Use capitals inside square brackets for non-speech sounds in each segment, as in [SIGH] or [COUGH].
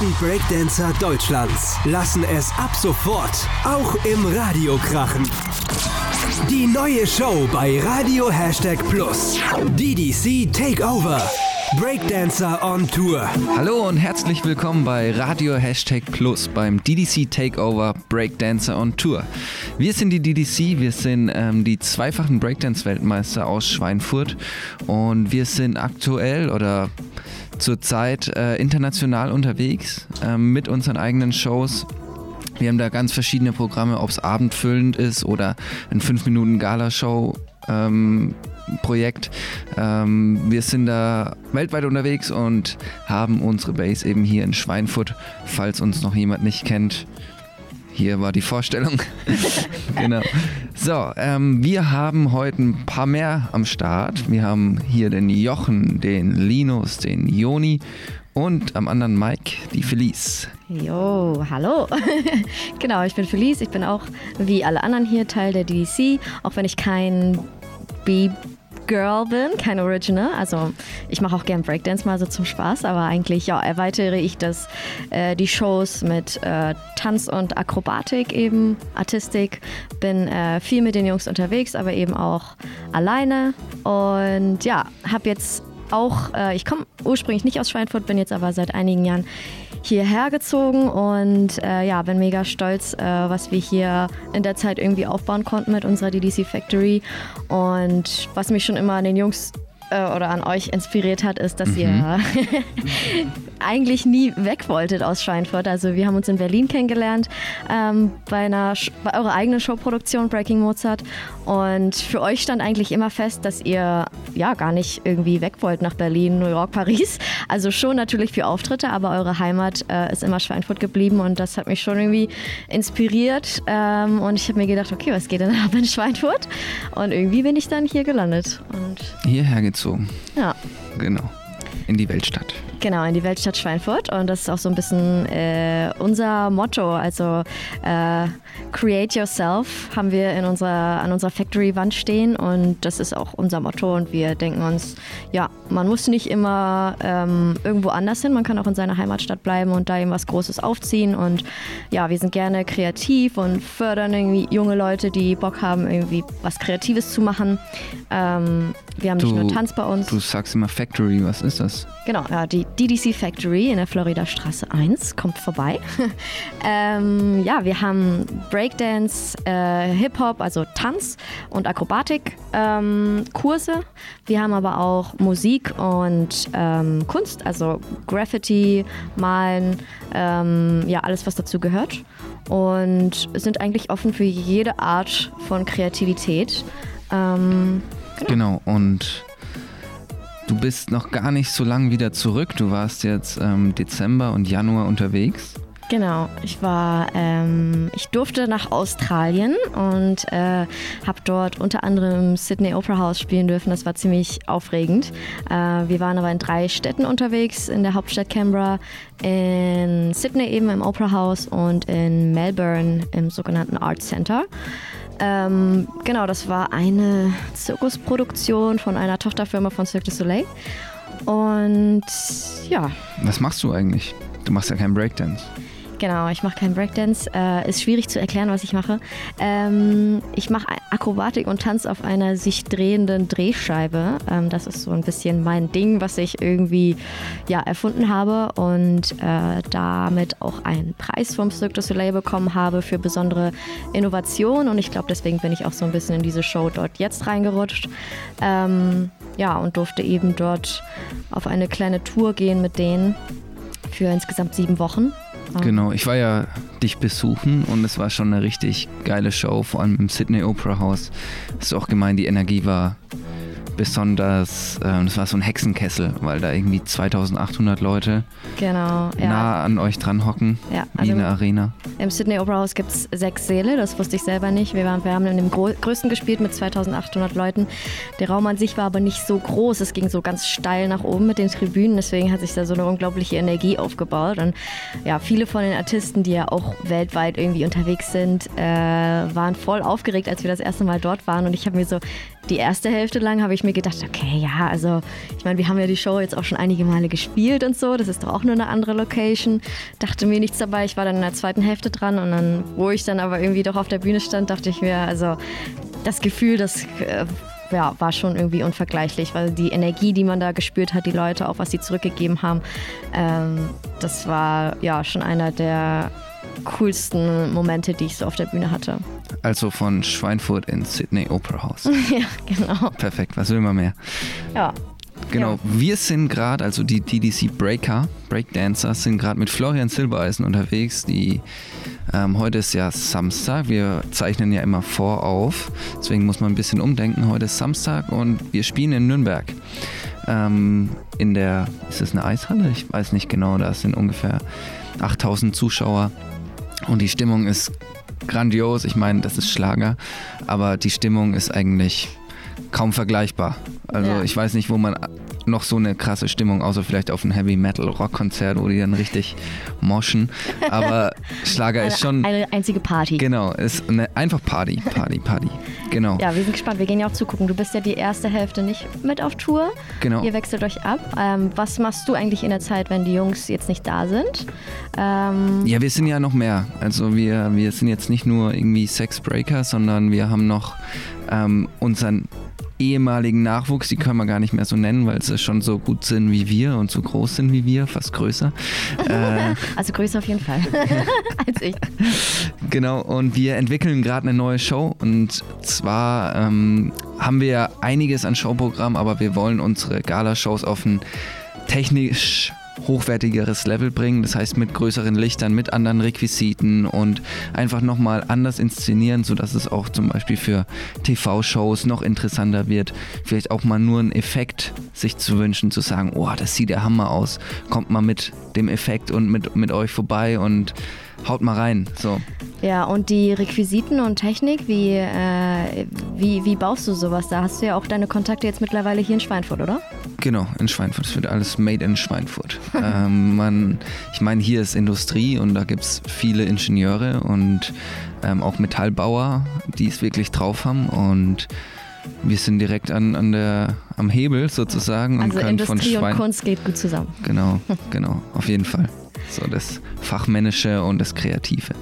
Die geilsten Breakdancer Deutschlands lassen es ab sofort auch im Radio krachen. Die neue Show bei Radio Hashtag Plus. DDC Takeover. Breakdancer on Tour. Hallo und herzlich willkommen bei Radio Hashtag Plus beim DDC Takeover Breakdancer on Tour. Wir sind die DDC, wir sind ähm, die zweifachen Breakdance-Weltmeister aus Schweinfurt und wir sind aktuell oder zurzeit äh, international unterwegs äh, mit unseren eigenen Shows. Wir haben da ganz verschiedene Programme, ob es abendfüllend ist oder ein 5-Minuten-Gala-Show. Ähm, Projekt. Ähm, wir sind da weltweit unterwegs und haben unsere Base eben hier in Schweinfurt. Falls uns noch jemand nicht kennt, hier war die Vorstellung. [LAUGHS] genau. So, ähm, wir haben heute ein paar mehr am Start. Wir haben hier den Jochen, den Linus, den Joni und am anderen Mike die Felice. Jo, hallo. [LAUGHS] genau, ich bin Felice. Ich bin auch wie alle anderen hier Teil der DDC, auch wenn ich kein B Girl bin, kein Original. Also ich mache auch gern Breakdance mal so zum Spaß, aber eigentlich ja, erweitere ich das, äh, die Shows mit äh, Tanz und Akrobatik eben, Artistik. Bin äh, viel mit den Jungs unterwegs, aber eben auch alleine. Und ja, habe jetzt auch, äh, ich komme ursprünglich nicht aus Schweinfurt, bin jetzt aber seit einigen Jahren hierher gezogen und äh, ja, bin mega stolz, äh, was wir hier in der Zeit irgendwie aufbauen konnten mit unserer DDC Factory. Und was mich schon immer an den Jungs äh, oder an euch inspiriert hat, ist, dass mhm. ihr [LAUGHS] eigentlich nie weg wolltet aus Schweinfurt. Also wir haben uns in Berlin kennengelernt ähm, bei, einer, bei eurer eigenen Showproduktion Breaking Mozart und für euch stand eigentlich immer fest, dass ihr ja gar nicht irgendwie weg wollt nach Berlin, New York, [LAUGHS] Paris. Also schon natürlich für Auftritte, aber eure Heimat äh, ist immer Schweinfurt geblieben und das hat mich schon irgendwie inspiriert ähm, und ich habe mir gedacht, okay, was geht denn ab in Schweinfurt? Und irgendwie bin ich dann hier gelandet. Und Hierher gezogen. Ja. Genau. In die Weltstadt. Genau, in die Weltstadt Schweinfurt. Und das ist auch so ein bisschen äh, unser Motto. Also äh, Create Yourself haben wir in unserer, an unserer Factory-Wand stehen. Und das ist auch unser Motto. Und wir denken uns, ja, man muss nicht immer ähm, irgendwo anders hin. Man kann auch in seiner Heimatstadt bleiben und da eben was Großes aufziehen. Und ja, wir sind gerne kreativ und fördern irgendwie junge Leute, die Bock haben, irgendwie was Kreatives zu machen. Ähm, wir haben du, nicht nur Tanz bei uns. Du sagst immer Factory, was ist das? Genau, ja, die DDC Factory in der Florida Straße 1 kommt vorbei. [LAUGHS] ähm, ja, wir haben Breakdance, äh, Hip-Hop, also Tanz und Akrobatik ähm. Wir haben aber auch Musik und ähm, Kunst, also Graffiti, Malen, ähm, ja, alles, was dazu gehört. Und sind eigentlich offen für jede Art von Kreativität. Ähm, genau. genau, und Du bist noch gar nicht so lange wieder zurück. Du warst jetzt ähm, Dezember und Januar unterwegs. Genau, ich war, ähm, ich durfte nach Australien und äh, habe dort unter anderem Sydney Opera House spielen dürfen. Das war ziemlich aufregend. Äh, wir waren aber in drei Städten unterwegs, in der Hauptstadt Canberra, in Sydney eben im Opera House und in Melbourne im sogenannten Art Center. Ähm, genau, das war eine Zirkusproduktion von einer Tochterfirma von Cirque du Soleil. Und ja. Was machst du eigentlich? Du machst ja keinen Breakdance. Genau, ich mache keinen Breakdance. Äh, ist schwierig zu erklären, was ich mache. Ähm, ich mache Akrobatik und Tanz auf einer sich drehenden Drehscheibe. Ähm, das ist so ein bisschen mein Ding, was ich irgendwie ja, erfunden habe und äh, damit auch einen Preis vom Cirque du Soleil bekommen habe für besondere Innovation. Und ich glaube, deswegen bin ich auch so ein bisschen in diese Show dort jetzt reingerutscht. Ähm, ja, und durfte eben dort auf eine kleine Tour gehen mit denen für insgesamt sieben Wochen. Genau, ich war ja dich besuchen und es war schon eine richtig geile Show, vor allem im Sydney Opera House. Du auch gemeint, die Energie war besonders, äh, es war so ein Hexenkessel, weil da irgendwie 2800 Leute genau, ja. nah an euch dran hocken, ja, also wie eine im, Arena. Im Sydney Opera House gibt es sechs Säle, das wusste ich selber nicht. Wir, waren, wir haben in dem größten gespielt mit 2800 Leuten. Der Raum an sich war aber nicht so groß, es ging so ganz steil nach oben mit den Tribünen, deswegen hat sich da so eine unglaubliche Energie aufgebaut. Und ja, viele von den Artisten, die ja auch weltweit irgendwie unterwegs sind, äh, waren voll aufgeregt, als wir das erste Mal dort waren. Und ich habe mir so die erste Hälfte lang habe ich mir gedacht, okay, ja, also ich meine, wir haben ja die Show jetzt auch schon einige Male gespielt und so, das ist doch auch nur eine andere Location. Dachte mir nichts dabei, ich war dann in der zweiten Hälfte dran und dann, wo ich dann aber irgendwie doch auf der Bühne stand, dachte ich mir, also das Gefühl, das äh, ja, war schon irgendwie unvergleichlich, weil die Energie, die man da gespürt hat, die Leute, auch was sie zurückgegeben haben, ähm, das war ja schon einer der coolsten Momente, die ich so auf der Bühne hatte. Also von Schweinfurt ins Sydney Opera House. [LAUGHS] ja, genau. Perfekt, was will man mehr? Ja. Genau, Ja. wir sind gerade, also die DDC Breaker, Breakdancer, sind gerade mit Florian Silbereisen unterwegs. Die, ähm, heute ist ja Samstag, wir zeichnen ja immer vorauf, deswegen muss man ein bisschen umdenken. Heute ist Samstag und wir spielen in Nürnberg. Ähm, in der, ist es eine Eishalle? Ich weiß nicht genau, da sind ungefähr 8000 Zuschauer und die Stimmung ist grandios. Ich meine, das ist Schlager, aber die Stimmung ist eigentlich kaum vergleichbar. Also Ja. ich weiß nicht, wo man noch so eine krasse Stimmung, außer vielleicht auf ein Heavy Metal Rock Konzert, wo die dann richtig moschen. Aber [LAUGHS] Schlager ist schon Eine, eine einzige Party. genau, ist eine, einfach Party, Party, Party. Genau. Ja, wir sind gespannt. Wir gehen ja auch zugucken. Du bist ja die erste Hälfte nicht mit auf Tour. Genau. Ihr wechselt euch ab. Ähm, was machst du eigentlich in der Zeit, wenn die Jungs jetzt nicht da sind? Ähm, Ja, wir sind ja noch mehr. Also wir, wir sind jetzt nicht nur irgendwie Sexbreaker, sondern wir haben noch ähm, unseren ehemaligen Nachwuchs, die können wir gar nicht mehr so nennen, weil sie schon so gut sind wie wir und so groß sind wie wir, fast größer. [LAUGHS] äh, also größer auf jeden Fall [LAUGHS] als ich. Genau, und wir entwickeln gerade eine neue Show. Und zwar ähm, haben wir einiges an Showprogramm, aber wir wollen unsere Gala-Shows auf ein technisch hochwertigeres Level bringen. Das heißt mit größeren Lichtern, mit anderen Requisiten und einfach nochmal anders inszenieren, sodass es auch zum Beispiel für TV-Shows noch interessanter wird. Vielleicht auch mal nur einen Effekt sich zu wünschen, zu sagen, oh, das sieht der Hammer aus. Kommt mal mit dem Effekt und mit, mit euch vorbei und haut mal rein. So. Ja, und die Requisiten und Technik, wie, äh, wie, wie baust du sowas? Da hast du ja auch deine Kontakte jetzt mittlerweile hier in Schweinfurt, oder? Genau, in Schweinfurt. Es wird alles made in Schweinfurt. [LAUGHS] ähm, man, ich meine, hier ist Industrie und da gibt es viele Ingenieure und ähm, auch Metallbauer, die es wirklich drauf haben. Und wir sind direkt an, an der, am Hebel sozusagen und Also können von Industrie und Schwein. Kunst geht gut zusammen. Genau, [LAUGHS] genau, auf jeden Fall. So das Fachmännische und das Kreative.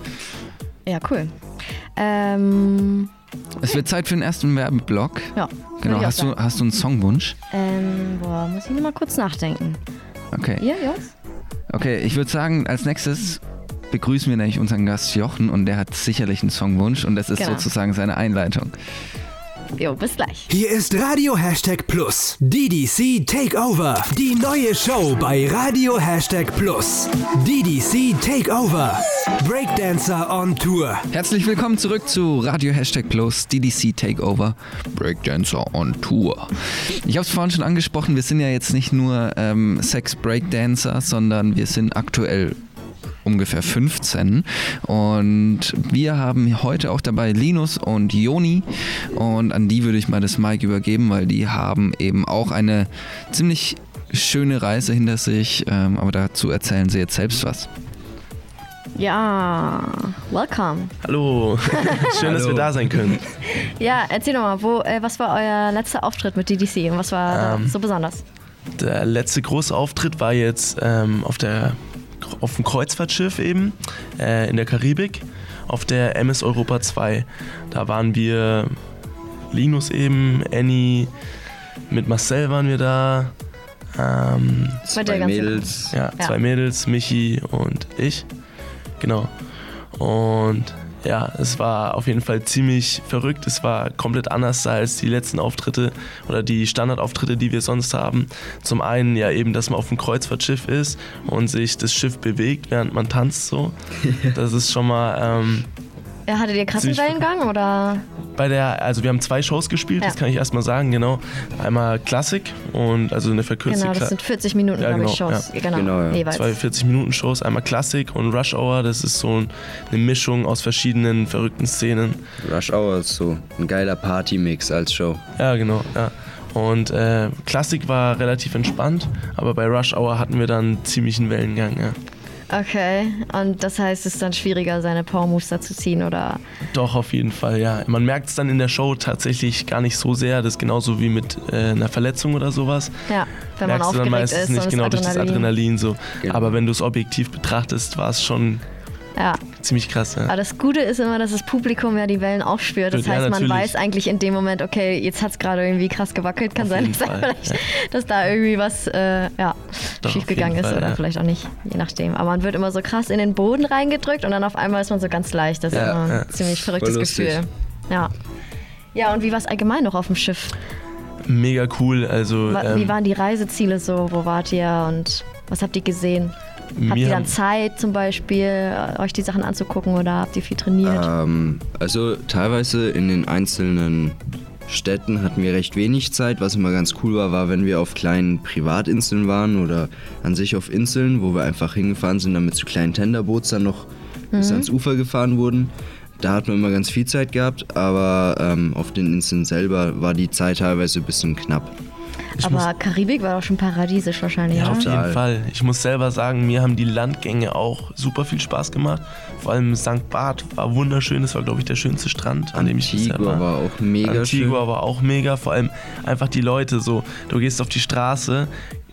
Ja, cool. Ähm, Es wird Zeit für den ersten Werbeblock. ja. Genau, hast du, hast du einen Songwunsch? Ähm, boah, muss ich noch mal kurz nachdenken. Okay. Ihr, Jungs? Okay, ich würde sagen, als nächstes begrüßen wir nämlich unseren Gast Jochen und der hat sicherlich einen Songwunsch und das ist Genau. sozusagen seine Einleitung. Jo, bis gleich. Hier ist Radio Hashtag Plus. DDC Takeover. Die neue Show bei Radio Hashtag Plus. DDC Takeover. Breakdancer on Tour. Herzlich willkommen zurück zu Radio Hashtag Plus DDC Takeover Breakdancer on Tour. Ich habe es vorhin schon angesprochen, wir sind ja jetzt nicht nur ähm, Sex Breakdancer, sondern wir sind aktuell ungefähr 15 und wir haben heute auch dabei Linus und Joni und an die würde ich mal das Mic übergeben, weil die haben eben auch eine ziemlich schöne Reise hinter sich, ähm, aber dazu erzählen sie jetzt selbst was. Ja, welcome. Hallo, [LAUGHS] schön, dass wir da sein können. Ja, erzähl doch mal, wo, äh, was war euer letzter Auftritt mit DDC und was war Ähm, so besonders? Der letzte große Auftritt war jetzt ähm, auf, der, auf dem Kreuzfahrtschiff eben äh, in der Karibik, auf der MS Europa 2. Da waren wir, Linus eben, Annie, mit Marcel waren wir da. Ähm, der ganzen- Ja, Ja. zwei Mädels, Michi und ich. Genau. Und ja, es war auf jeden Fall ziemlich verrückt. Es war komplett anders als die letzten Auftritte oder die Standardauftritte, die wir sonst haben. Zum einen ja eben, dass man auf dem Kreuzfahrtschiff ist und sich das Schiff bewegt, während man tanzt so. [LAUGHS] Das ist schon mal ähm, Ja, hattet ihr krassen Ziemlich- Wellengang oder? bei der, also wir haben zwei Shows gespielt, Ja. das kann ich erstmal sagen, genau. Einmal Klassik und also eine verkürzte Genau, das Kla- sind 40 Minuten, Ja, glaube ich, genau, Shows. Genau, Genau, ja. jeweils. zwei 40-Minuten-Shows, einmal Klassik und Rush Hour. Das ist so ein- eine Mischung aus verschiedenen verrückten Szenen. Rush Hour ist so ein geiler Partymix als Show. Ja, genau, ja. Und äh, Klassik war relativ entspannt, aber bei Rush Hour hatten wir dann ziemlichen Wellengang, ja. Okay, und das heißt, es ist dann schwieriger, seine Power-Moves zu ziehen, oder? Doch, auf jeden Fall, ja. Man merkt es dann in der Show tatsächlich gar nicht so sehr. Das ist genauso wie mit äh, einer Verletzung oder sowas. Ja, wenn man Merkst du dann meistens ist nicht genau das durch das Adrenalin. Adrenalin so. Genau. Aber wenn du es objektiv betrachtest, war es schon Ja, ziemlich krass. Ja. aber das Gute ist immer, dass das Publikum ja die Wellen auch spürt. Das Ja, heißt, man natürlich. weiß eigentlich in dem Moment, okay, jetzt hat es gerade irgendwie krass gewackelt. Kann Auf sein, dass, vielleicht, dass da irgendwie was äh, ja, Doch, schiefgegangen ist Fall, oder ja. vielleicht auch nicht, je nachdem. Aber man wird immer so krass in den Boden reingedrückt und dann auf einmal ist man so ganz leicht. Das ist Ja, immer ein ziemlich verrücktes. Gefühl. Ja. Ja, und wie war es allgemein noch auf dem Schiff? Mega cool. Also Wa- ähm, Wie waren die Reiseziele so? Wo wart ihr und was habt ihr gesehen? Habt ihr dann Zeit zum Beispiel, äh, euch die Sachen anzugucken oder habt ihr viel trainiert? Ähm, also teilweise in den einzelnen Städten hatten wir recht wenig Zeit. Was immer ganz cool war, war, wenn wir auf kleinen Privatinseln waren oder an sich auf Inseln, wo wir einfach hingefahren sind, dann mit so kleinen Tenderboots dann noch bis ans Ufer gefahren wurden. Da hat man immer ganz viel Zeit gehabt, aber ähm, auf den Inseln selber war die Zeit teilweise ein bisschen knapp. Aber Karibik war doch schon paradiesisch wahrscheinlich, Ja, auf oder? jeden. Fall. Ich muss selber sagen, mir haben die Landgänge auch super viel Spaß gemacht. Vor allem St. Barth war wunderschön. Das war, glaube ich, der schönste Strand, an dem ich bisher Antigua war. war auch mega Antigua schön. war auch mega. Vor allem einfach die Leute so. Du gehst auf die Straße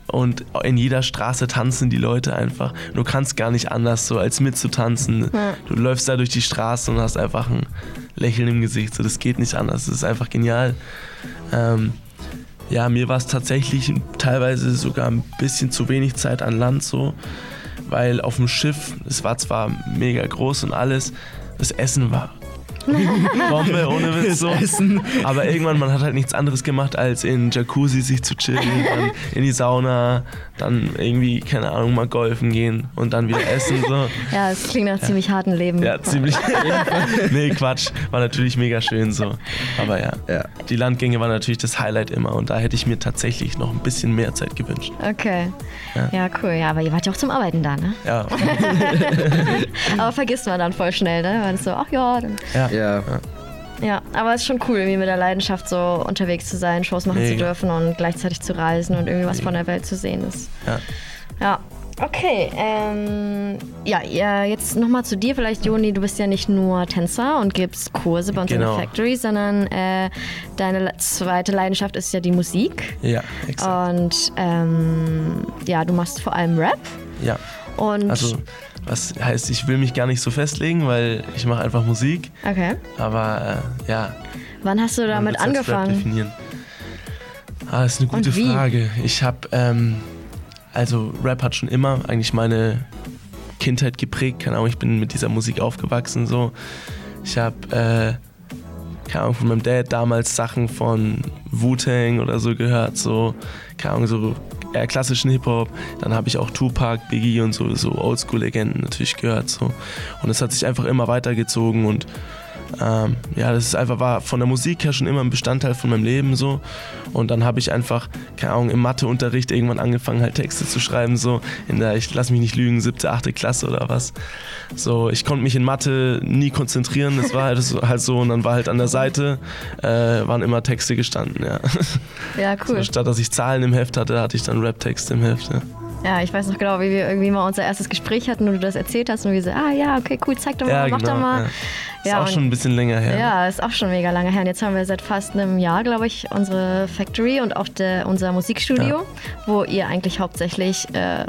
und in jeder Straße tanzen die Leute einfach. Du kannst gar nicht anders, so als mitzutanzen. Du läufst da durch die Straße und hast einfach ein Lächeln im Gesicht. So, das geht nicht anders. Das ist einfach genial. Ähm, ja, mir war es tatsächlich teilweise sogar ein bisschen zu wenig Zeit an Land so, weil auf dem Schiff, es war zwar mega groß und alles, das Essen war [LAUGHS] Bombe, ohne Witz so. Aber irgendwann, man hat halt nichts anderes gemacht, als in Jacuzzi sich zu chillen, [LAUGHS] dann in die Sauna, dann irgendwie, keine Ahnung, mal golfen gehen und dann wieder essen so. Ja, es klingt nach ziemlich harten Leben. Ja, ziemlich. [LAUGHS] nee, Quatsch. War natürlich mega schön so. Aber ja, Ja. die Landgänge waren natürlich das Highlight immer und da hätte ich mir tatsächlich noch ein bisschen mehr Zeit gewünscht. Okay. Ja. cool. Ja, aber ihr wart ja auch zum Arbeiten da, ne? Ja, Aber vergisst man dann voll schnell, ne? Man ist so, ach ja, dann ja. Ja, Ja, aber es ist schon cool, irgendwie mit der Leidenschaft so unterwegs zu sein, Shows machen zu Mega. dürfen und gleichzeitig zu reisen und irgendwie was von der Welt zu sehen. Das, Ja. ja. Okay, ähm, ja, ja, jetzt nochmal zu dir vielleicht, Joni. Du bist ja nicht nur Tänzer und gibst Kurse bei uns in Genau. der Factory, sondern äh, deine zweite Leidenschaft ist ja die Musik. Ja, exakt. Und ähm, ja, du machst vor allem Rap. Ja. Und Also, was heißt, ich will mich gar nicht so festlegen, weil ich mache einfach Musik. okay. Aber äh, ja. Wann hast du damit angefangen? definieren. Ah, das ist eine gute? Frage. Ich habe, ähm, also Rap hat schon immer eigentlich meine Kindheit geprägt. Keine Ahnung, ich bin mit dieser Musik aufgewachsen so. Ich habe, äh, keine Ahnung, von meinem Dad damals Sachen von Wu-Tang oder so gehört, so, keine Ahnung, so eher klassischen Hip-Hop. Dann habe ich auch Tupac, Biggie und so, so Oldschool-Legenden natürlich gehört, so. Und es hat sich einfach immer weitergezogen und ähm, ja, das ist einfach war von der Musik her schon immer ein Bestandteil von meinem Leben so. Und dann habe ich einfach, keine Ahnung, im Matheunterricht irgendwann angefangen, halt Texte zu schreiben, so in der, ich lass mich nicht lügen, siebte, achte Klasse oder was. So, ich konnte mich in Mathe nie konzentrieren, das war halt so, halt so und dann war halt an der Seite, äh, waren immer Texte gestanden, ja. Ja, cool. So, statt dass ich Zahlen im Heft hatte, hatte ich dann Rap-Texte im Heft, ja. Ja, ich weiß noch genau, wie wir irgendwie mal unser erstes Gespräch hatten und du das erzählt hast und wir so, ah ja, okay, cool, zeig doch mal, Ja, mach genau. doch mal. Ja. Ist Ja, auch schon ein bisschen länger her. ne? Ja, ist auch schon mega lange her. Und jetzt haben wir seit fast einem Jahr, glaube ich, unsere Factory und auch der, unser Musikstudio, wo ihr eigentlich hauptsächlich äh,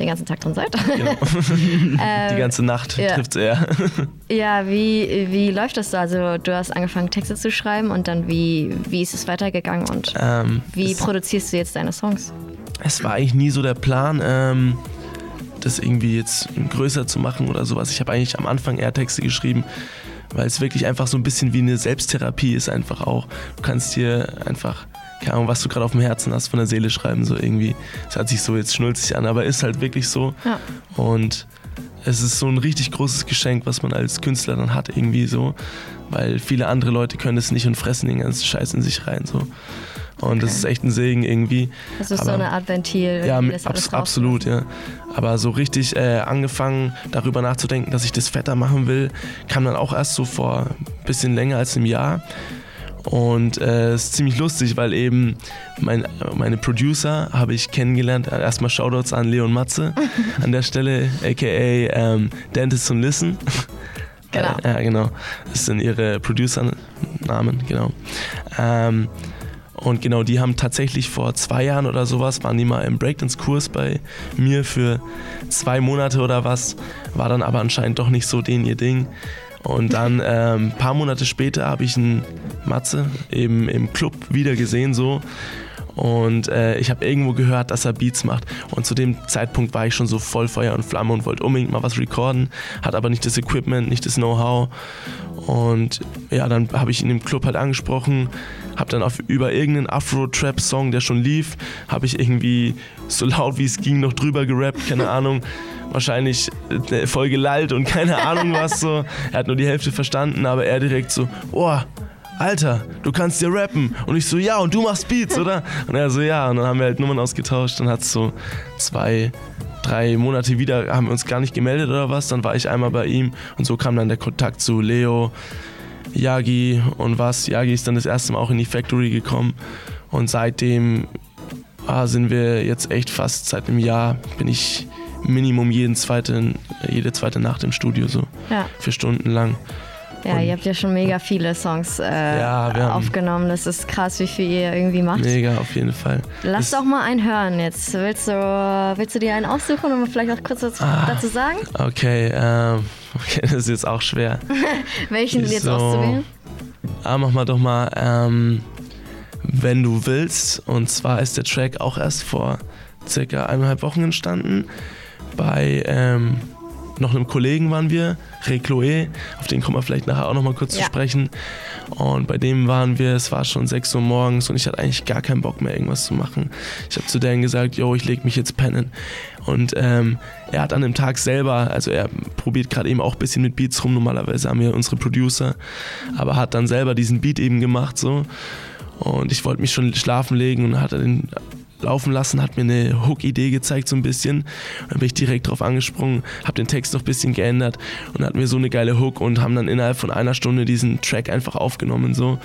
den ganzen Tag drin seid. Genau. [LAUGHS] Die ganze Nacht ja. trifft's eher. [LAUGHS] ja, wie, wie läuft das so? Also du hast angefangen, Texte zu schreiben und dann wie, wie ist es weitergegangen und ähm, wie es- produzierst du jetzt deine Songs? es war eigentlich nie so der Plan, ähm, das irgendwie jetzt größer zu machen oder sowas. Ich habe eigentlich am Anfang eher Texte geschrieben, weil es wirklich einfach so ein bisschen wie eine Selbsttherapie ist einfach auch. Du kannst dir einfach, keine Ahnung, was du gerade auf dem Herzen hast, von der Seele schreiben, so irgendwie. Es hört sich so jetzt schnulzig an, aber ist halt wirklich so. Ja. Und es ist so ein richtig großes Geschenk, was man als Künstler dann hat, irgendwie so. Weil viele andere Leute können es nicht und fressen den ganzen Scheiß in sich rein. So. Und okay. das ist echt ein Segen irgendwie. Das ist Aber, so eine Art Ventil. Ja, abs absolut, ja. Aber so richtig äh, angefangen, darüber nachzudenken, dass ich das fetter machen will, kam dann auch erst so vor ein bisschen länger als einem Jahr. Und es äh, ist ziemlich lustig, weil eben mein, meine Producer habe ich kennengelernt. Erstmal Shoutouts an Leon Matze [LAUGHS] an der Stelle, aka ähm, Dentist und Listen. [LAUGHS] Genau. Äh, ja, genau. Das sind ihre Producer-Namen, genau. Ähm, und genau, die haben tatsächlich vor zwei Jahren oder sowas, waren die mal im Breakdance-Kurs bei mir für zwei Monate oder was, war dann aber anscheinend doch nicht so den ihr Ding. Und dann ein ähm, paar Monate später habe ich einen Matze eben im Club wieder gesehen so und äh, ich habe irgendwo gehört, dass er Beats macht. Und zu dem Zeitpunkt war ich schon so voll Feuer und Flamme und wollte unbedingt mal was recorden, hat aber nicht das Equipment, nicht das Know-how. Und ja, dann habe ich ihn im Club halt angesprochen, habe dann auf, über irgendeinen Afro-Trap-Song, der schon lief, habe ich irgendwie so laut wie es ging noch drüber gerappt, keine [LAUGHS] Ahnung. Wahrscheinlich äh, voll gelallt und keine [LAUGHS] Ahnung was so. Er hat nur die Hälfte verstanden, aber er direkt so, oh, Alter, du kannst dir rappen. Und ich so, ja, und du machst Beats, oder? [LAUGHS] Und er so, ja. Und dann haben wir halt Nummern ausgetauscht. Dann hat es so zwei, drei Monate wieder, haben wir uns gar nicht gemeldet oder was. Dann war ich einmal bei ihm und so kam dann der Kontakt zu Leo, Yagi und was. Yagi ist dann das erste Mal auch in die Factory gekommen. Und seitdem ah, sind wir jetzt echt fast seit einem Jahr, bin ich Minimum jeden zweiten, jede zweite Nacht im Studio so. Ja. Vier Stunden lang. Ja, und ihr habt ja schon mega viele Songs äh, ja, aufgenommen. Das ist krass, wie viel ihr irgendwie macht. Mega, auf jeden Fall. Lass das doch mal einen hören jetzt. Willst du, willst du dir einen aussuchen und vielleicht auch kurz dazu, ah, dazu sagen? Okay, ähm, [LAUGHS] okay, das ist jetzt auch schwer. [LAUGHS] Welchen jetzt so, auszuwählen? Ah, mach mal doch mal, ähm, wenn du willst. Und zwar ist der Track auch erst vor circa eineinhalb Wochen entstanden. Bei ähm, noch einem Kollegen waren wir, Recloé, auf den kommen wir vielleicht nachher auch noch mal kurz ja. zu sprechen. Und bei dem waren wir, es war schon 6 Uhr morgens und ich hatte eigentlich gar keinen Bock mehr, irgendwas zu machen. Ich habe zu Dan gesagt, yo, ich leg mich jetzt pennen. Und ähm, er hat an dem Tag selber, also er probiert gerade eben auch ein bisschen mit Beats rum, normalerweise haben wir unsere Producer, aber hat dann selber diesen Beat eben gemacht so. Und ich wollte mich schon schlafen legen und hat den laufen lassen, hat mir eine Hook-Idee gezeigt so ein bisschen. Dann bin ich direkt drauf angesprungen, habe den Text noch ein bisschen geändert und hatten wir so eine geile Hook und haben dann innerhalb von einer Stunde diesen Track einfach aufgenommen so.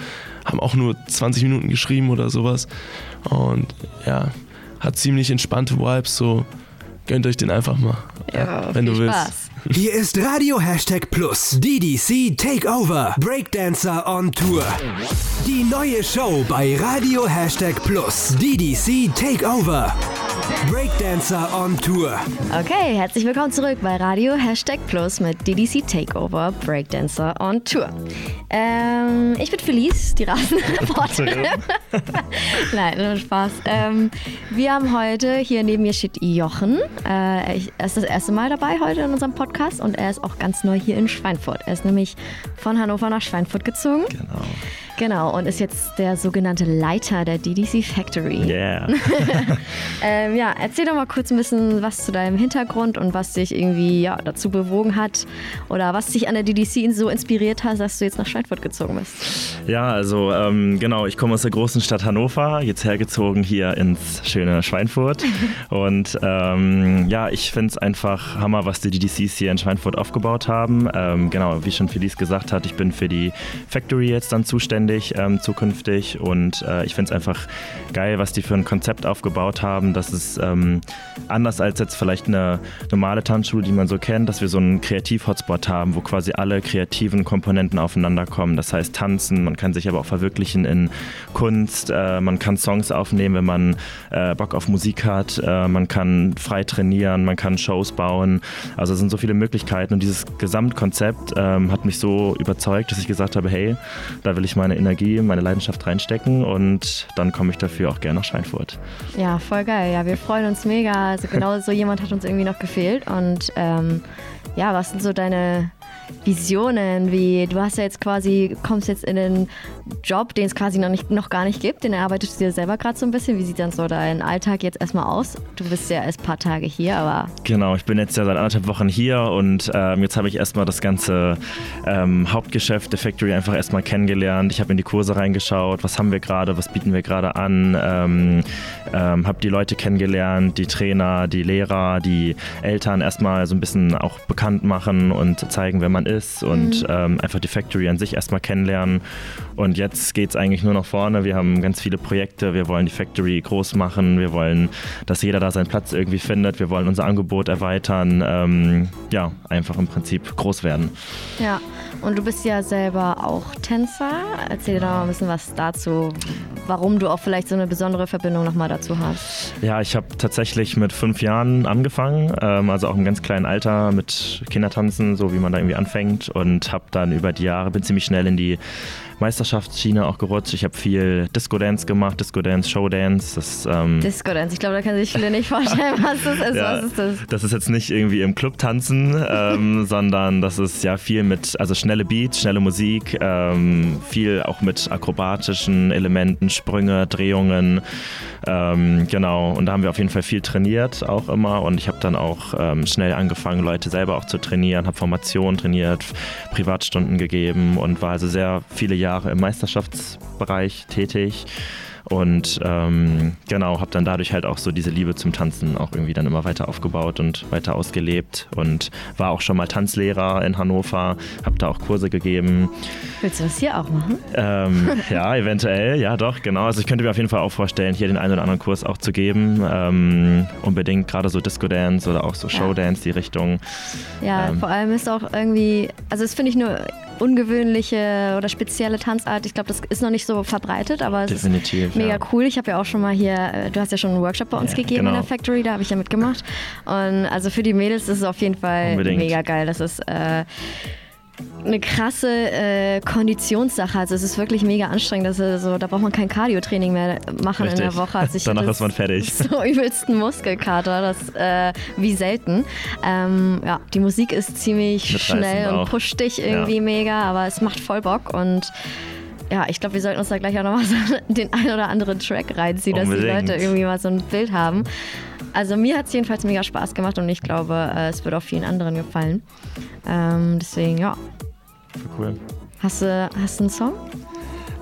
Haben auch nur 20 Minuten geschrieben oder sowas und ja, hat ziemlich entspannte Vibes, so gönnt euch den einfach mal, ja, wenn du willst. Spaß. Hier ist Radio Hashtag Plus DDC Takeover Breakdancer on Tour. Die neue Show bei Radio Hashtag Plus DDC Takeover. Breakdancer on Tour. Okay, herzlich willkommen zurück bei Radio Hashtag Plus mit DDC Takeover Breakdancer on Tour. Ähm, ich bin Felice, die Rasenreporterin. [LAUGHS] [LAUGHS] Nein, nur Spaß. Ähm, wir haben heute, hier neben mir steht Jochen. Äh, er ist das erste Mal dabei heute in unserem Podcast und er ist auch ganz neu hier in Schweinfurt. Er ist nämlich von Hannover nach Schweinfurt gezogen. Genau. Genau, und ist jetzt der sogenannte Leiter der DDC Factory. Yeah. [LAUGHS] ähm, ja, erzähl doch mal kurz ein bisschen was zu deinem Hintergrund und was dich irgendwie ja, dazu bewogen hat oder was dich an der DDC so inspiriert hat, dass du jetzt nach Schweinfurt gezogen bist. Ja, also ähm, genau, ich komme aus der großen Stadt Hannover, jetzt hergezogen hier ins schöne Schweinfurt. [LAUGHS] und ähm, ja, ich finde es einfach Hammer, was die DDCs hier in Schweinfurt aufgebaut haben. Ähm, genau, wie schon Felice gesagt hat, ich bin für die Factory jetzt dann zuständig selbstständig ähm, zukünftig und äh, ich finde es einfach geil, was die für ein Konzept aufgebaut haben. Das ist ähm, anders als jetzt vielleicht eine normale Tanzschule, die man so kennt, dass wir so einen Kreativ-Hotspot haben, wo quasi alle kreativen Komponenten aufeinander kommen. Das heißt Tanzen, man kann sich aber auch verwirklichen in Kunst, äh, man kann Songs aufnehmen, wenn man äh, Bock auf Musik hat, äh, man kann frei trainieren, man kann Shows bauen. Also es sind so viele Möglichkeiten und dieses Gesamtkonzept ähm, hat mich so überzeugt, dass ich gesagt habe, hey, da will ich meine Energie, meine Leidenschaft reinstecken und dann komme ich dafür auch gerne nach Schweinfurt. Ja, voll geil. Ja, wir freuen uns mega. Also genau so jemand hat uns irgendwie noch gefehlt. Und ähm, ja, was sind so deine Visionen, wie du hast ja jetzt quasi, kommst jetzt in den Job, den es quasi noch, nicht, noch gar nicht gibt, den erarbeitest du dir selber gerade so ein bisschen. Wie sieht dann so dein Alltag jetzt erstmal aus? Du bist ja erst ein paar Tage hier, aber. Genau, ich bin jetzt ja seit anderthalb Wochen hier und ähm, jetzt habe ich erstmal das ganze ähm, Hauptgeschäft der Factory einfach erstmal kennengelernt. Ich habe in die Kurse reingeschaut, was haben wir gerade, was bieten wir gerade an, ähm, ähm habe die Leute kennengelernt, die Trainer, die Lehrer, die Eltern erstmal so ein bisschen auch bekannt machen und zeigen, wer man ist ist und mhm. ähm, einfach die Factory an sich erstmal kennenlernen. Und jetzt geht es eigentlich nur nach vorne. Wir haben ganz viele Projekte. Wir wollen die Factory groß machen. Wir wollen, dass jeder da seinen Platz irgendwie findet. Wir wollen unser Angebot erweitern. Ähm, ja, einfach im Prinzip groß werden. Ja, und du bist ja selber auch Tänzer. Erzähl dir doch mal ein bisschen was dazu, warum du auch vielleicht so eine besondere Verbindung nochmal dazu hast. Ja, ich habe tatsächlich mit fünf Jahren angefangen, ähm, also auch im ganz kleinen Alter mit Kindertanzen, so wie man da irgendwie anfängt und habe dann über die Jahre, bin ziemlich schnell in die Meisterschaftsschiene auch gerutscht. Ich habe viel Disco-Dance gemacht, Disco-Dance, Show-Dance. Das, ähm Disco-Dance, ich glaube, da können sich viele nicht vorstellen, was das ist. [LAUGHS] Ja, was ist das? das ist jetzt nicht irgendwie im Club tanzen, ähm, [LAUGHS] sondern das ist ja viel mit, also schnelle Beats, schnelle Musik, ähm, viel auch mit akrobatischen Elementen, Sprünge, Drehungen. Ähm, genau, und da haben wir auf jeden Fall viel trainiert, auch immer. Und ich habe dann auch ähm, schnell angefangen, Leute selber auch zu trainieren, habe Formationen trainiert, Privatstunden gegeben und war also sehr viele Jahre im Meisterschaftsbereich tätig. Und ähm, genau, habe dann dadurch halt auch so diese Liebe zum Tanzen auch irgendwie dann immer weiter aufgebaut und weiter ausgelebt und war auch schon mal Tanzlehrer in Hannover, habe da auch Kurse gegeben. Willst du das hier auch machen? Ähm, [LAUGHS] ja, eventuell, ja doch, genau. Also ich könnte mir auf jeden Fall auch vorstellen, hier den einen oder anderen Kurs auch zu geben. Ähm, unbedingt gerade so Disco Dance oder auch so Show Dance, die Richtung. Ja, ähm, vor allem ist auch irgendwie, also das finde ich nur ungewöhnliche oder spezielle Tanzart. Ich glaube, das ist noch nicht so verbreitet, aber es Definitiv, ist mega ja. cool. Ich habe ja auch schon mal hier, äh, du hast ja schon einen Workshop bei uns ja, gegeben genau. in der Factory, da habe ich ja mitgemacht. Und also für die Mädels ist es auf jeden Fall Unbedingt. mega geil. Das ist äh, eine krasse äh, Konditionssache. Also es ist wirklich mega anstrengend. Also, so, da braucht man kein Cardio-Training mehr machen Richtig. in der Woche. Also [LAUGHS] Danach ist man fertig. [LAUGHS] So übelsten Muskelkater, das äh, wie selten. Ähm, ja, die Musik ist ziemlich schnell und pusht dich irgendwie ja. mega, aber es macht voll Bock und ja, ich glaube, wir sollten uns da gleich auch nochmal so [LAUGHS] den ein oder anderen Track reinziehen, Unbedingt. dass die Leute irgendwie mal so ein Bild haben. Also mir hat es jedenfalls mega Spaß gemacht und ich glaube, äh, es wird auch vielen anderen gefallen. Ähm, deswegen, ja. Cool. Hast du, hast du einen Song?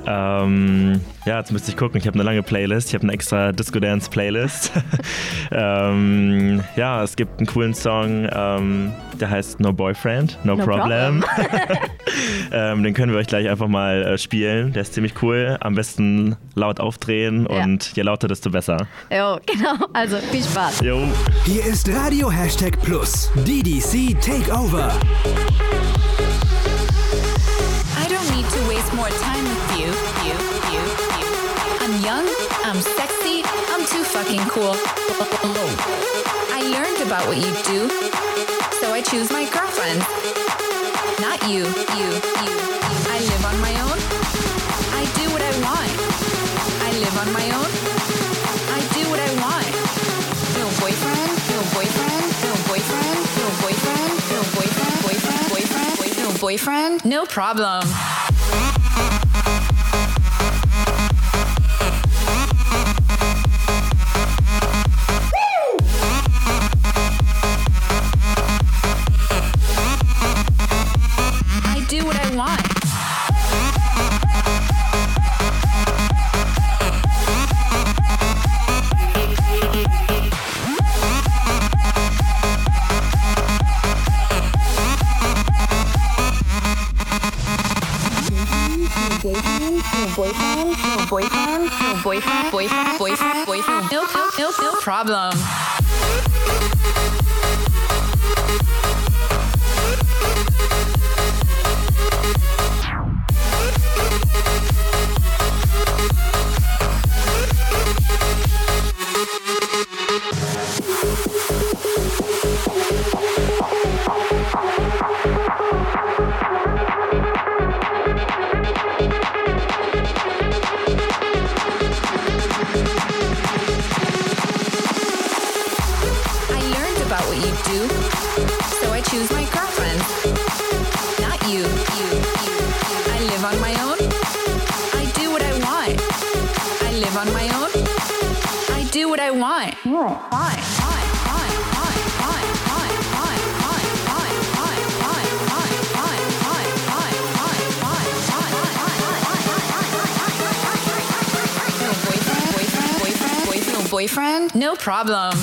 Ähm, ja, jetzt müsste ich gucken. Ich habe eine lange Playlist. Ich habe eine extra Disco Dance Playlist. [LAUGHS] ähm, ja, es gibt einen coolen Song, ähm, der heißt No Boyfriend, No, no Problem. problem. [LAUGHS] Ähm, den können wir euch gleich einfach mal äh, spielen. Der ist ziemlich cool. Am besten laut aufdrehen ja. und je lauter, desto besser. Jo, genau. Also viel Spaß. Jo. Hier ist Radio Hashtag Plus. DDC Takeover. I don't need to waste more time I'm sexy, I'm too fucking cool. I learned about what you do, so I choose my girlfriend. Not you, you, you. I live on my own. I do what I want. I live on my own. I do what I want. No boyfriend, no boyfriend, no boyfriend, no boyfriend, no boyfriend, boyfriend, boyfriend, no boyfriend, no problem. Boyfriend, boyfriend, boyfriend, boyfriend. No, no, no, no problem. Boyfriend? No problem.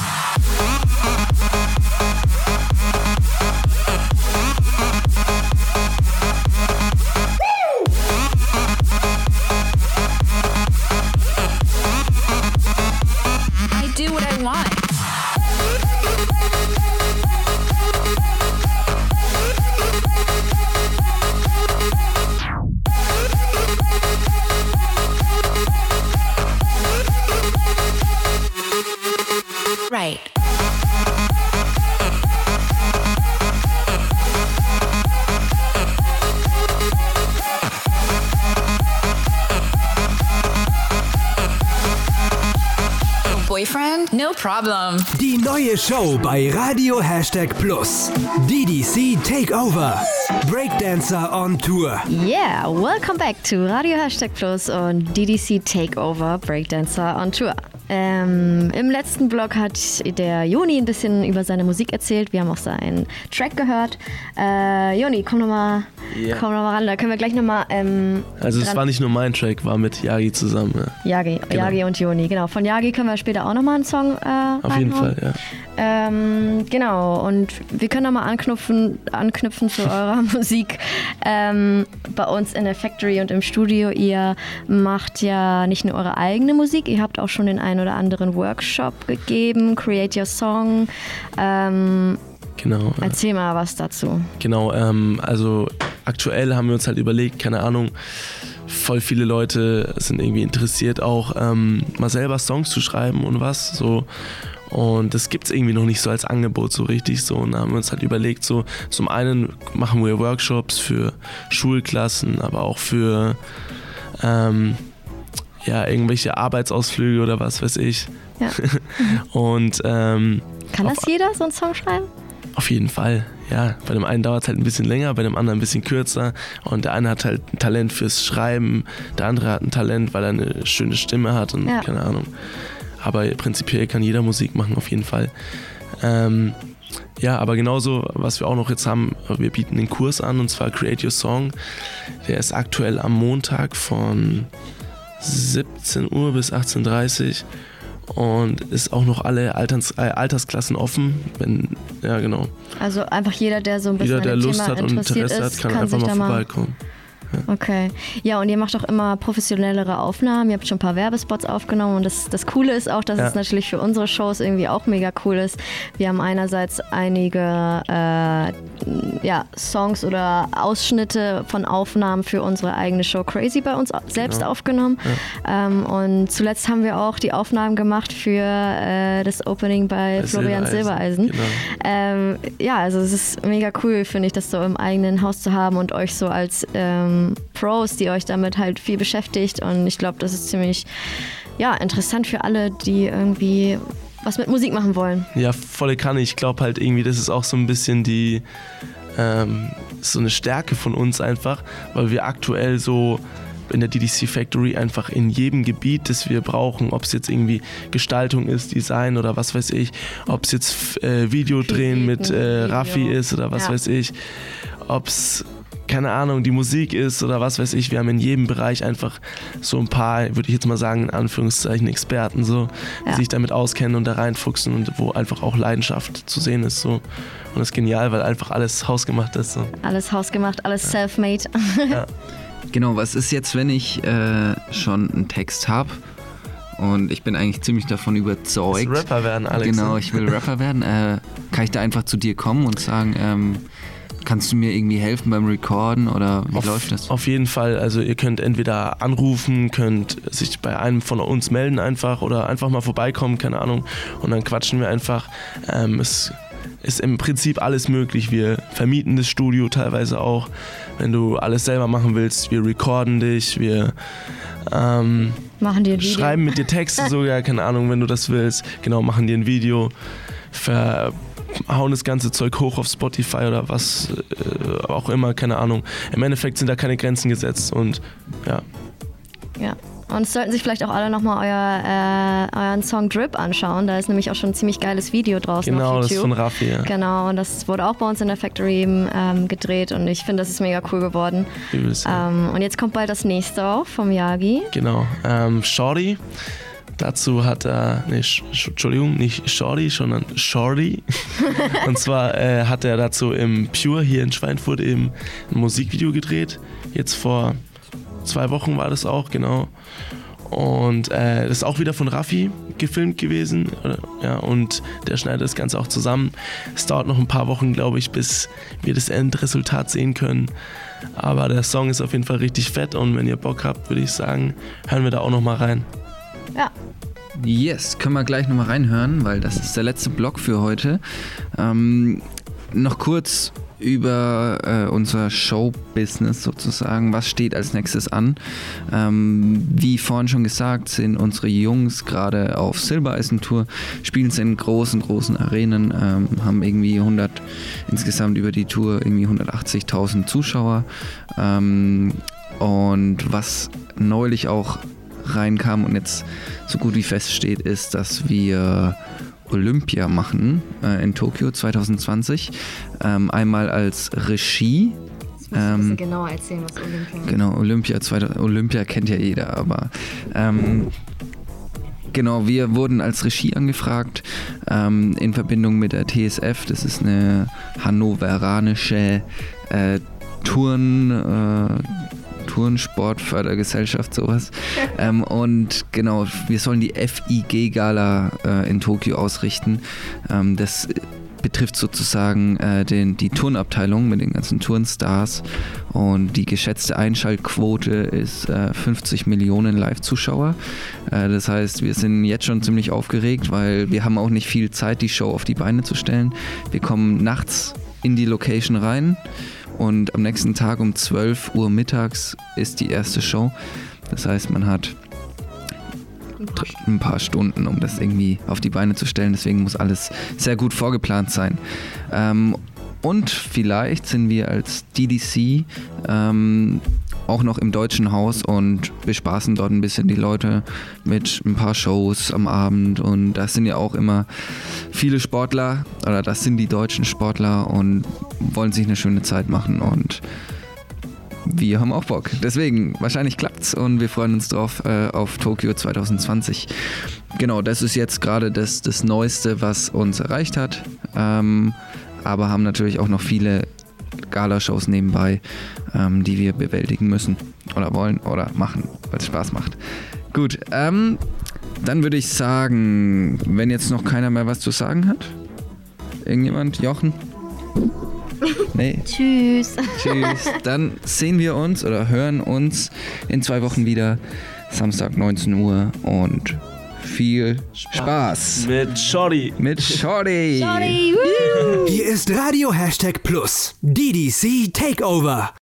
Problem. Die neue Show bei Radio Hashtag Plus. DDC Takeover. Breakdancer on Tour. Yeah, welcome back to Radio Hashtag Plus und DDC Takeover Breakdancer on Tour. Ähm, Im letzten Blog hat der Joni ein bisschen über seine Musik erzählt. Wir haben auch seinen Track gehört. Äh, Joni, komm nochmal Ja. komm noch mal ran. Da können wir gleich nochmal. Ähm, Also es war nicht nur mein Track, war mit Yagi zusammen. Ja. Yagi, Genau. Yagi und Joni. Genau. Von Yagi können wir später auch nochmal einen Song äh, Auf jeden. Fall, ja. Ähm, genau, und wir können nochmal anknüpfen, anknüpfen zu [LAUGHS] eurer Musik. Ähm, bei uns in der Factory und im Studio, ihr macht ja nicht nur eure eigene Musik, ihr habt auch schon den einen oder anderen Workshop gegeben, Create Your Song. Ähm, Genau. erzähl mal was dazu. Genau, ähm, also aktuell haben wir uns halt überlegt, keine Ahnung, voll viele Leute sind irgendwie interessiert, auch ähm, mal selber Songs zu schreiben und was so. Und das gibt es irgendwie noch nicht so als Angebot so richtig so. Und da haben wir uns halt überlegt, so zum einen machen wir Workshops für Schulklassen, aber auch für ähm, ja, irgendwelche Arbeitsausflüge oder was weiß ich. Ja. [LAUGHS] Und ähm, Kann das jeder, so einen Song schreiben? Auf jeden Fall, ja. Bei dem einen dauert es halt ein bisschen länger, bei dem anderen ein bisschen kürzer. Und der eine hat halt ein Talent fürs Schreiben, der andere hat ein Talent, weil er eine schöne Stimme hat und Ja. keine Ahnung. Aber prinzipiell kann jeder Musik machen, auf jeden Fall. Ähm, ja, aber genauso, was wir auch noch jetzt haben, wir bieten den Kurs an und zwar Create Your Song. Der ist aktuell am Montag von 17 Uhr bis 18.30 Uhr und ist auch noch alle Alters, äh, Altersklassen offen. Wenn, ja, genau. Also einfach jeder, der so ein bisschen Jeder, der Lust Thema hat und Interesse ist, hat, kann, kann einfach sich mal da mal vorbeikommen. Okay. Ja, und ihr macht auch immer professionellere Aufnahmen. Ihr habt schon ein paar Werbespots aufgenommen und das, das Coole ist auch, dass Ja. es natürlich für unsere Shows irgendwie auch mega cool ist. Wir haben einerseits einige äh, ja, Songs oder Ausschnitte von Aufnahmen für unsere eigene Show Crazy bei uns selbst Genau. aufgenommen. Ähm, und zuletzt haben wir auch die Aufnahmen gemacht für äh, das Opening bei, Bei Florian Silbereisen. Genau. Ähm, ja, also es ist mega cool, finde ich, das so im eigenen Haus zu haben und euch so als ähm, Pros, die euch damit halt viel beschäftigt. Und ich glaube, das ist ziemlich ja, interessant für alle, die irgendwie was mit Musik machen wollen. Ja, volle Kanne. Ich glaube halt irgendwie, das ist auch so ein bisschen die, ähm, so eine Stärke von uns einfach, weil wir aktuell so in der DDC Factory einfach in jedem Gebiet, das wir brauchen, ob es jetzt irgendwie Gestaltung ist, Design oder was weiß ich, ob es jetzt äh, Video drehen mit äh. Raffi ist oder was Ja. weiß ich, ob es keine Ahnung, die Musik ist oder was weiß ich. Wir haben in jedem Bereich einfach so ein paar, würde ich jetzt mal sagen, in Anführungszeichen Experten, so, die Ja. sich damit auskennen und da reinfuchsen und wo einfach auch Leidenschaft zu sehen ist. So. Und das ist genial, weil einfach alles hausgemacht ist. So. Alles hausgemacht, alles self-made. [LAUGHS] Genau, was ist jetzt, wenn ich äh, schon einen Text habe und ich bin eigentlich ziemlich davon überzeugt. Rapper werden, Alex. Genau, ne? ich will Rapper werden. Äh, kann ich da einfach zu dir kommen und sagen, ähm, kannst du mir irgendwie helfen beim Recorden oder wie auf, läuft das? Auf jeden Fall. Also ihr könnt entweder anrufen, könnt sich bei einem von uns melden einfach oder einfach mal vorbeikommen, keine Ahnung. Und dann quatschen wir einfach. Ähm, es ist im Prinzip alles möglich. Wir vermieten das Studio teilweise auch. Wenn du alles selber machen willst, wir recorden dich, wir ähm, Machen Video. schreiben mit dir Texte sogar, keine Ahnung, wenn du das willst. Genau, machen dir ein Video, verhauen das ganze Zeug hoch auf Spotify oder was äh, auch immer, keine Ahnung. Im Endeffekt sind da keine Grenzen gesetzt und ja. Ja. Und es sollten sich vielleicht auch alle nochmal euer, äh, euren Song Drip anschauen. Da ist nämlich auch schon ein ziemlich geiles Video draußen Genau, auf das ist YouTube. von Raffi. Ja. Genau, und das wurde auch bei uns in der Factory ähm, gedreht und ich finde, das ist mega cool geworden. Übelst, ja. Ähm, und jetzt kommt bald das nächste auch vom Yagi. Genau. Ähm, Shorty. Dazu hat er, nee, Sch- Sch- Entschuldigung, nicht Shorty, sondern Shorty. [LAUGHS] Und zwar äh, hat er dazu im Pure hier in Schweinfurt eben ein Musikvideo gedreht. Jetzt vor zwei Wochen war das auch, genau. Und äh, das ist auch wieder von Raffi gefilmt gewesen. Ja, und der schneidet das Ganze auch zusammen. Es dauert noch ein paar Wochen, glaube ich, bis wir das Endresultat sehen können. Aber der Song ist auf jeden Fall richtig fett und wenn ihr Bock habt, würde ich sagen, hören wir da auch noch mal rein. Ja, Yes, können wir gleich nochmal reinhören, weil das ist der letzte Block für heute. Ähm, noch kurz über äh, unser Show-Business sozusagen. Was steht als nächstes an? Ähm, wie vorhin schon gesagt, sind unsere Jungs gerade auf Silbereisen-Tour, spielen es in großen, großen Arenen, ähm, haben irgendwie 100, insgesamt über die Tour irgendwie 180.000 Zuschauer. Ähm, und was neulich auch reinkam und jetzt so gut wie feststeht, ist, dass wir Olympia machen äh, in Tokio 2020. Ähm, einmal als Regie. Ähm, genau erzählen, was Olympia Genau, Olympia, 2000, Olympia kennt ja jeder, aber ähm, genau, wir wurden als Regie angefragt ähm, in Verbindung mit der TSF, das ist eine hannoveranische äh, Touren, äh, Tourensportfördergesellschaft, sowas. [LAUGHS] ähm, und genau, wir sollen die FIG-Gala äh, in Tokio ausrichten. Ähm, das betrifft sozusagen äh, den, die Turnabteilung mit den ganzen Turnstars und die geschätzte Einschaltquote ist äh, 50 Millionen Live-Zuschauer. Äh, das heißt, wir sind jetzt schon ziemlich aufgeregt, weil wir haben auch nicht viel Zeit, die Show auf die Beine zu stellen. Wir kommen nachts in die Location rein und am nächsten Tag um 12 Uhr mittags ist die erste Show. Das heißt, man hat ein paar Stunden, um das irgendwie auf die Beine zu stellen. Deswegen muss alles sehr gut vorgeplant sein. Ähm, und vielleicht sind wir als DDC ähm, auch noch im deutschen Haus und bespaßen dort ein bisschen die Leute mit ein paar Shows am Abend. Und das sind ja auch immer viele Sportler, oder das sind die deutschen Sportler und wollen sich eine schöne Zeit machen. Und wir haben auch Bock. Deswegen, wahrscheinlich klappt's und wir freuen uns drauf äh, auf Tokio 2020. Genau, das ist jetzt gerade das, das Neueste, was uns erreicht hat. Ähm, aber haben natürlich auch noch viele Galashows nebenbei, ähm, die wir bewältigen müssen oder wollen oder machen, weil es Spaß macht. Gut, ähm, dann würde ich sagen, wenn jetzt noch keiner mehr was zu sagen hat. Irgendjemand? Jochen? Nee. [LAUGHS] Tschüss. Tschüss. Dann sehen wir uns oder hören uns in zwei Wochen wieder. Samstag 19 Uhr und viel Spaß Mit Shorty. mit Shorty. Hier ist Radio Hashtag Plus. DDC Takeover.